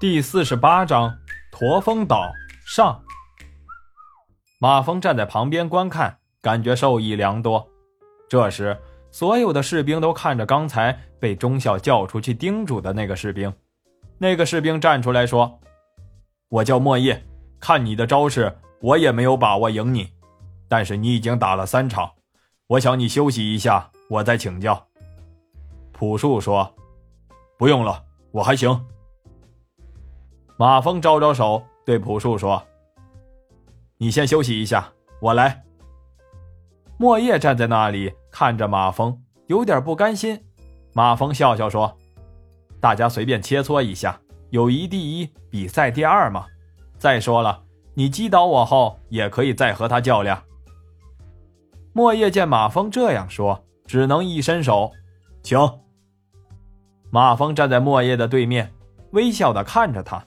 第四十八章驼峰岛上。马峰站在旁边观看，感觉受益良多。这时，所有的士兵都看着刚才被中校叫出去叮嘱的那个士兵。那个士兵站出来说：“我叫莫叶，看你的招式，我也没有把握赢你。但是你已经打了三场，我想你休息一下，我再请教。”朴树说：“不用了，我还行。”马峰招招手，对朴树说：“你先休息一下，我来。”莫叶站在那里看着马峰，有点不甘心。马峰笑笑说：“大家随便切磋一下，友谊第一，比赛第二嘛。再说了，你击倒我后，也可以再和他较量。”莫叶见马峰这样说，只能一伸手，请。马峰站在莫叶的对面，微笑的看着他。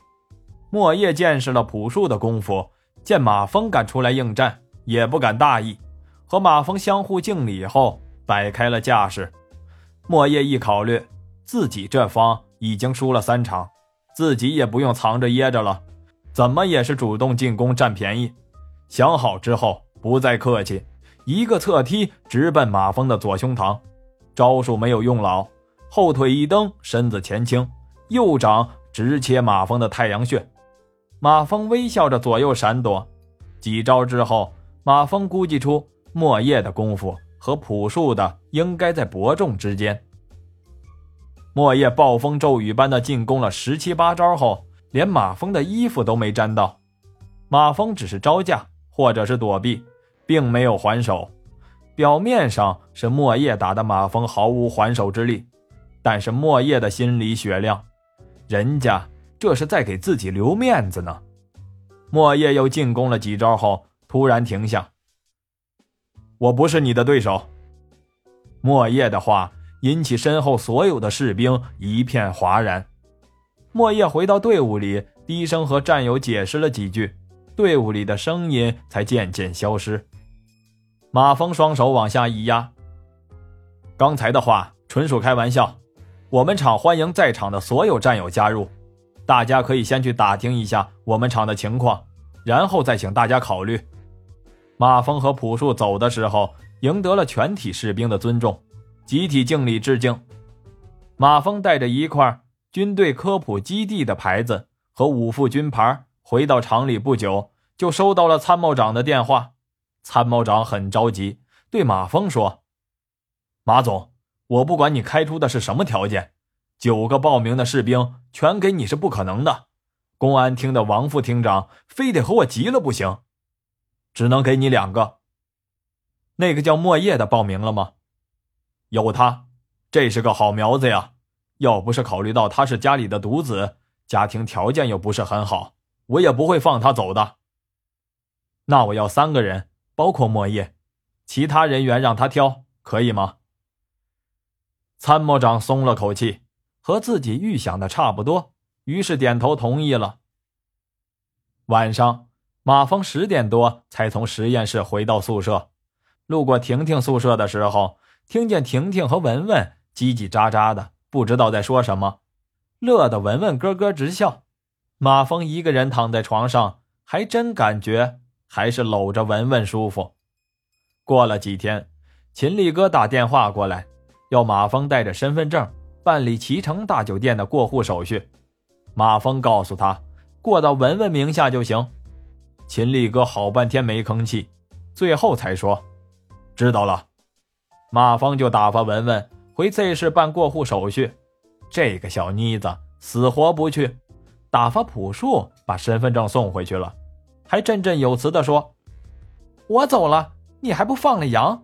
莫叶见识了朴树的功夫，见马峰敢出来应战，也不敢大意，和马峰相互敬礼后，摆开了架势。莫叶一考虑，自己这方已经输了三场，自己也不用藏着掖着了，怎么也是主动进攻占便宜。想好之后，不再客气，一个侧踢直奔马峰的左胸膛，招数没有用老，后腿一蹬，身子前倾，右掌直切马峰的太阳穴。马蜂微笑着左右闪躲，几招之后，马蜂估计出莫叶的功夫和朴树的应该在伯仲之间。莫叶暴风骤雨般的进攻了十七八招后，连马蜂的衣服都没沾到。马蜂只是招架或者是躲避，并没有还手。表面上是莫叶打的马蜂毫无还手之力，但是莫叶的心里雪亮，人家。这是在给自己留面子呢。莫叶又进攻了几招后，突然停下。我不是你的对手。莫叶的话引起身后所有的士兵一片哗然。莫叶回到队伍里，低声和战友解释了几句，队伍里的声音才渐渐消失。马峰双手往下一压。刚才的话纯属开玩笑，我们厂欢迎在场的所有战友加入。大家可以先去打听一下我们厂的情况，然后再请大家考虑。马峰和朴树走的时候，赢得了全体士兵的尊重，集体敬礼致敬。马峰带着一块军队科普基地的牌子和五副军牌回到厂里，不久就收到了参谋长的电话。参谋长很着急，对马峰说：“马总，我不管你开出的是什么条件。”九个报名的士兵全给你是不可能的，公安厅的王副厅长非得和我急了不行，只能给你两个。那个叫莫叶的报名了吗？有他，这是个好苗子呀。要不是考虑到他是家里的独子，家庭条件又不是很好，我也不会放他走的。那我要三个人，包括莫叶，其他人员让他挑，可以吗？参谋长松了口气。和自己预想的差不多，于是点头同意了。晚上，马峰十点多才从实验室回到宿舍，路过婷婷宿舍的时候，听见婷婷和文文叽叽喳喳的，不知道在说什么，乐得文文咯咯直笑。马峰一个人躺在床上，还真感觉还是搂着文文舒服。过了几天，秦力哥打电话过来，要马峰带着身份证。办理齐城大酒店的过户手续，马峰告诉他，过到文文名下就行。秦力哥好半天没吭气，最后才说：“知道了。”马峰就打发文文回 Z 市办过户手续。这个小妮子死活不去，打发朴树把身份证送回去了，还振振有词地说：“我走了，你还不放了羊？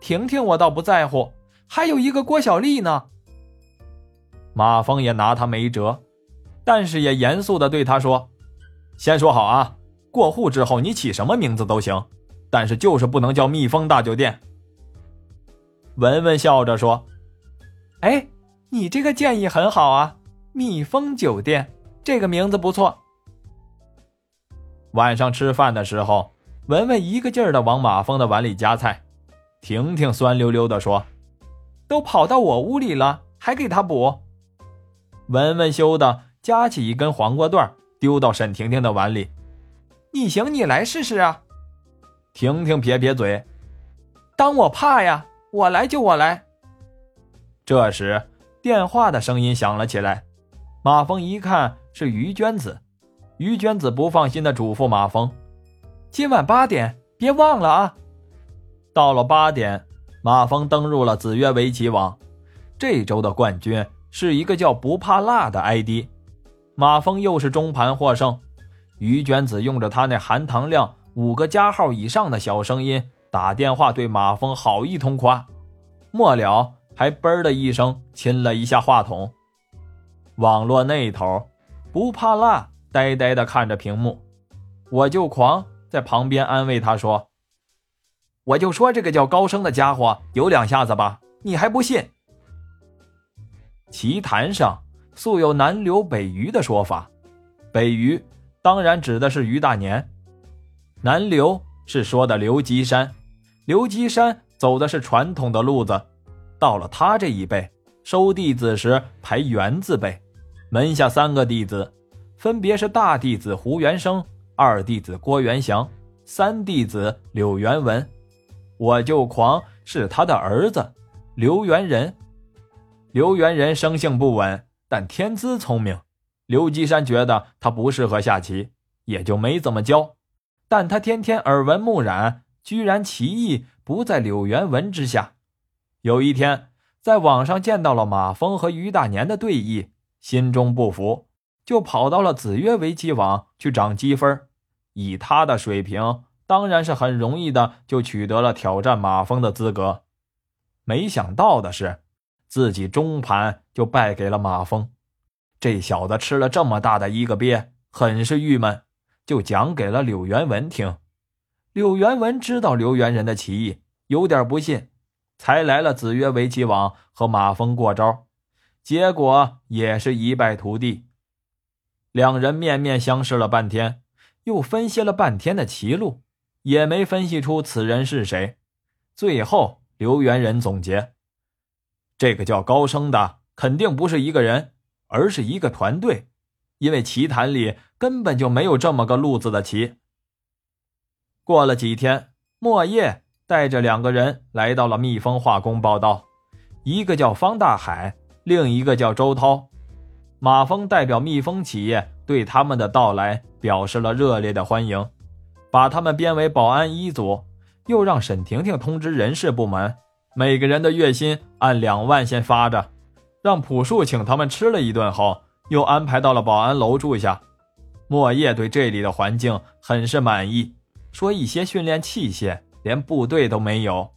婷婷我倒不在乎，还有一个郭小丽呢。”马峰也拿他没辙，但是也严肃的对他说：“先说好啊，过户之后你起什么名字都行，但是就是不能叫蜜蜂大酒店。”文文笑着说：“哎，你这个建议很好啊，蜜蜂酒店这个名字不错。”晚上吃饭的时候，文文一个劲儿的往马峰的碗里夹菜，婷婷酸溜溜的说：“都跑到我屋里了，还给他补。”文文羞的夹起一根黄瓜段丢到沈婷婷的碗里。你行你来试试啊！婷婷撇撇嘴，当我怕呀？我来就我来。这时电话的声音响了起来，马峰一看是于娟子，于娟子不放心的嘱咐马峰：“今晚八点别忘了啊！”到了八点，马峰登入了子曰围棋网，这周的冠军是一个叫不怕辣的 ID，马峰又是中盘获胜。于娟子用着他那含糖量五个加号以上的小声音打电话对马峰好一通夸，末了还嘣的一声亲了一下话筒。网络那头，不怕辣呆呆的看着屏幕，我就狂在旁边安慰他说：“我就说这个叫高升的家伙有两下子吧，你还不信？”棋坛上素有南刘北虞的说法，北虞。当然指的是于大年，南刘是说的刘基山，刘基山走的是传统的路子，到了他这一辈，收弟子时排元字辈，门下三个弟子，分别是大弟子胡元生、二弟子郭元祥、三弟子柳元文，我就狂是他的儿子刘元仁，刘元仁生性不稳，但天资聪明。刘基山觉得他不适合下棋，也就没怎么教。但他天天耳闻目染，居然棋艺不在柳元文之下。有一天，在网上见到了马峰和于大年的对弈，心中不服，就跑到了子曰围棋网去涨积分。以他的水平，当然是很容易的就取得了挑战马峰的资格。没想到的是，自己中盘就败给了马峰。这小子吃了这么大的一个鳖，很是郁闷，就讲给了柳元文听。柳元文知道刘元仁的棋艺，有点不信，才来了子曰围棋网和马峰过招，结果也是一败涂地。两人面面相视了半天，又分析了半天的棋路，也没分析出此人是谁。最后，刘元仁总结：这个叫高升的，肯定不是一个人。而是一个团队，因为棋坛里根本就没有这么个路子的棋。过了几天，莫叶带着两个人来到了蜜蜂化工报道，一个叫方大海，另一个叫周涛。马峰代表蜜蜂企业对他们的到来表示了热烈的欢迎，把他们编为保安一组，又让沈婷婷通知人事部门，每个人的月薪按两万先发着。让朴树请他们吃了一顿后，又安排到了保安楼住下。莫叶对这里的环境很是满意，说一些训练器械连部队都没有，